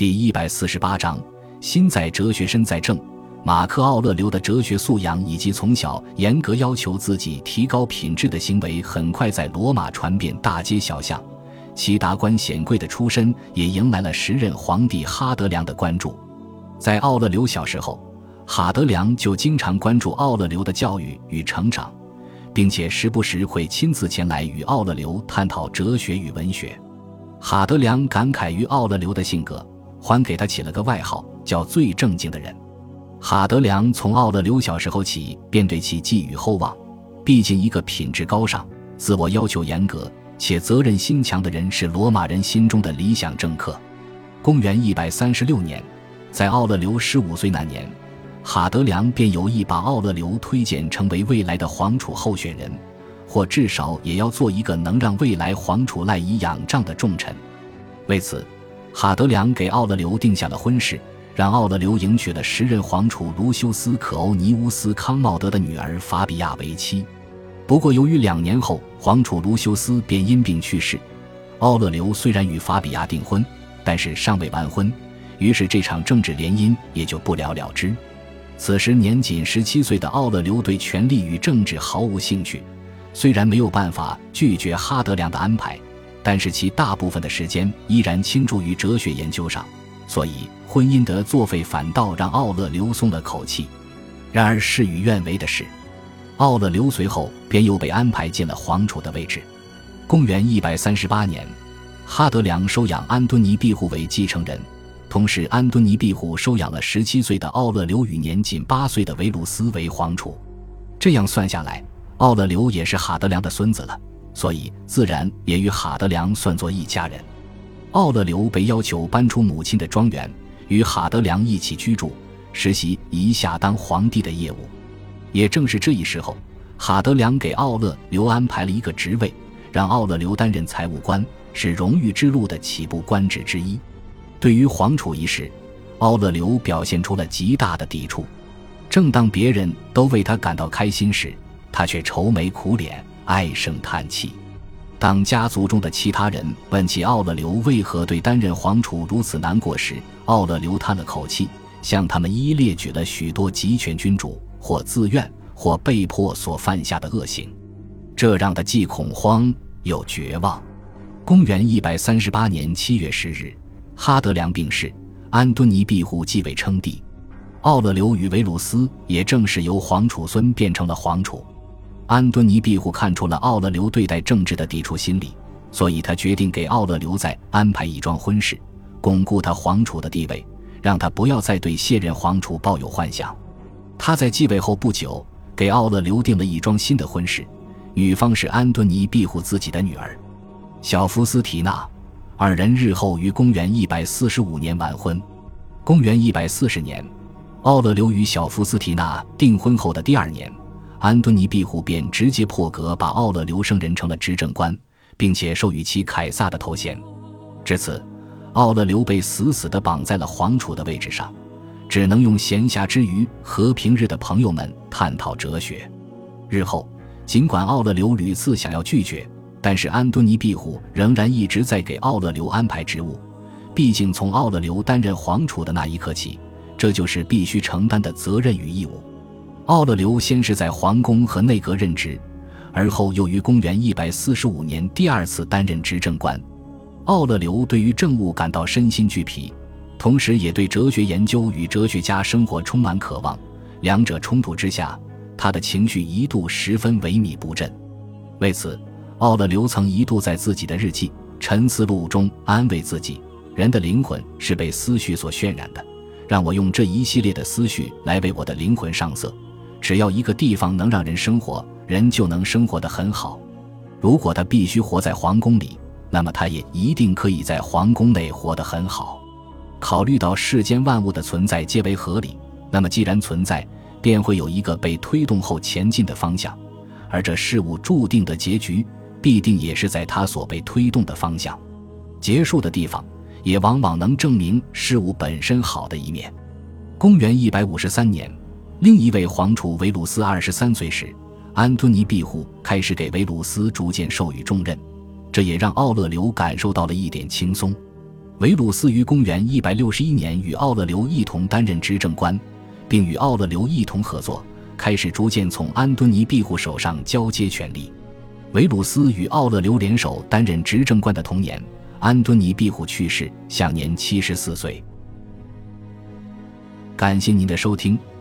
第一百四十八章：心在哲学，身在政。马克·奥勒留的哲学素养以及从小严格要求自己提高品质的行为，很快在罗马传遍大街小巷。其达官显贵的出身也迎来了时任皇帝哈德良的关注。在奥勒留小时候，哈德良就经常关注奥勒留的教育与成长，并且时不时会亲自前来与奥勒留探讨哲学与文学。哈德良感慨于奥勒留的性格。还给他起了个外号，叫“最正经的人”。哈德良从奥勒留小时候起便对其寄予厚望，毕竟一个品质高尚、自我要求严格且责任心强的人是罗马人心中的理想政客。公元一百三十六年，在奥勒留十五岁那年，哈德良便有意把奥勒留推荐成为未来的皇储候选人，或至少也要做一个能让未来皇储赖以仰仗的重臣。为此。哈德良给奥勒留定下了婚事，让奥勒留迎娶了时任皇储卢修斯·可欧尼乌斯·康茂德的女儿法比亚为妻。不过，由于两年后皇储卢修斯便因病去世，奥勒留虽然与法比亚订婚，但是尚未完婚，于是这场政治联姻也就不了了之。此时年仅十七岁的奥勒留对权力与政治毫无兴趣，虽然没有办法拒绝哈德良的安排。但是其大部分的时间依然倾注于哲学研究上，所以婚姻的作废反倒让奥勒留松了口气。然而事与愿违的是，奥勒留随后便又被安排进了皇储的位置。公元一百三十八年，哈德良收养安敦尼庇护为继承人，同时安敦尼庇护收养了十七岁的奥勒留与年仅八岁的维鲁斯为皇储。这样算下来，奥勒留也是哈德良的孙子了。所以，自然也与哈德良算作一家人。奥勒留被要求搬出母亲的庄园，与哈德良一起居住，实习一下当皇帝的业务。也正是这一时候，哈德良给奥勒留安排了一个职位，让奥勒留担任财务官，是荣誉之路的起步官职之一。对于皇储一事，奥勒留表现出了极大的抵触。正当别人都为他感到开心时，他却愁眉苦脸。唉声叹气。当家族中的其他人问起奥勒留为何对担任皇储如此难过时，奥勒留叹了口气，向他们一一列举了许多集权君主或自愿或被迫所犯下的恶行，这让他既恐慌又绝望。公元一百三十八年七月十日，哈德良病逝，安敦尼庇护继位称帝，奥勒留与维鲁斯也正式由皇储孙变成了皇储。安敦尼庇护看出了奥勒留对待政治的抵触心理，所以他决定给奥勒留在安排一桩婚事，巩固他皇储的地位，让他不要再对卸任皇储抱有幻想。他在继位后不久，给奥勒留定了一桩新的婚事，女方是安敦尼庇护自己的女儿小福斯提娜，二人日后于公元一百四十五年完婚。公元一百四十年，奥勒留与小福斯提娜订婚后的第二年。安敦尼庇护便直接破格把奥勒留升任成了执政官，并且授予其凯撒的头衔。至此，奥勒留被死死地绑在了皇储的位置上，只能用闲暇之余和平日的朋友们探讨哲学。日后，尽管奥勒留屡次想要拒绝，但是安敦尼庇护仍然一直在给奥勒留安排职务。毕竟，从奥勒留担任皇储的那一刻起，这就是必须承担的责任与义务。奥勒留先是在皇宫和内阁任职，而后又于公元一百四十五年第二次担任执政官。奥勒留对于政务感到身心俱疲，同时也对哲学研究与哲学家生活充满渴望。两者冲突之下，他的情绪一度十分萎靡不振。为此，奥勒留曾一度在自己的日记《沉思录》中安慰自己：“人的灵魂是被思绪所渲染的，让我用这一系列的思绪来为我的灵魂上色。”只要一个地方能让人生活，人就能生活得很好。如果他必须活在皇宫里，那么他也一定可以在皇宫内活得很好。考虑到世间万物的存在皆为合理，那么既然存在，便会有一个被推动后前进的方向，而这事物注定的结局，必定也是在他所被推动的方向结束的地方，也往往能证明事物本身好的一面。公元一百五十三年。另一位皇储维鲁斯二十三岁时，安敦尼庇护开始给维鲁斯逐渐授予重任，这也让奥勒留感受到了一点轻松。维鲁斯于公元一百六十一年与奥勒留一同担任执政官，并与奥勒留一同合作，开始逐渐从安敦尼庇护手上交接权力。维鲁斯与奥勒留联手担任执政官的同年，安敦尼庇护去世，享年七十四岁。感谢您的收听，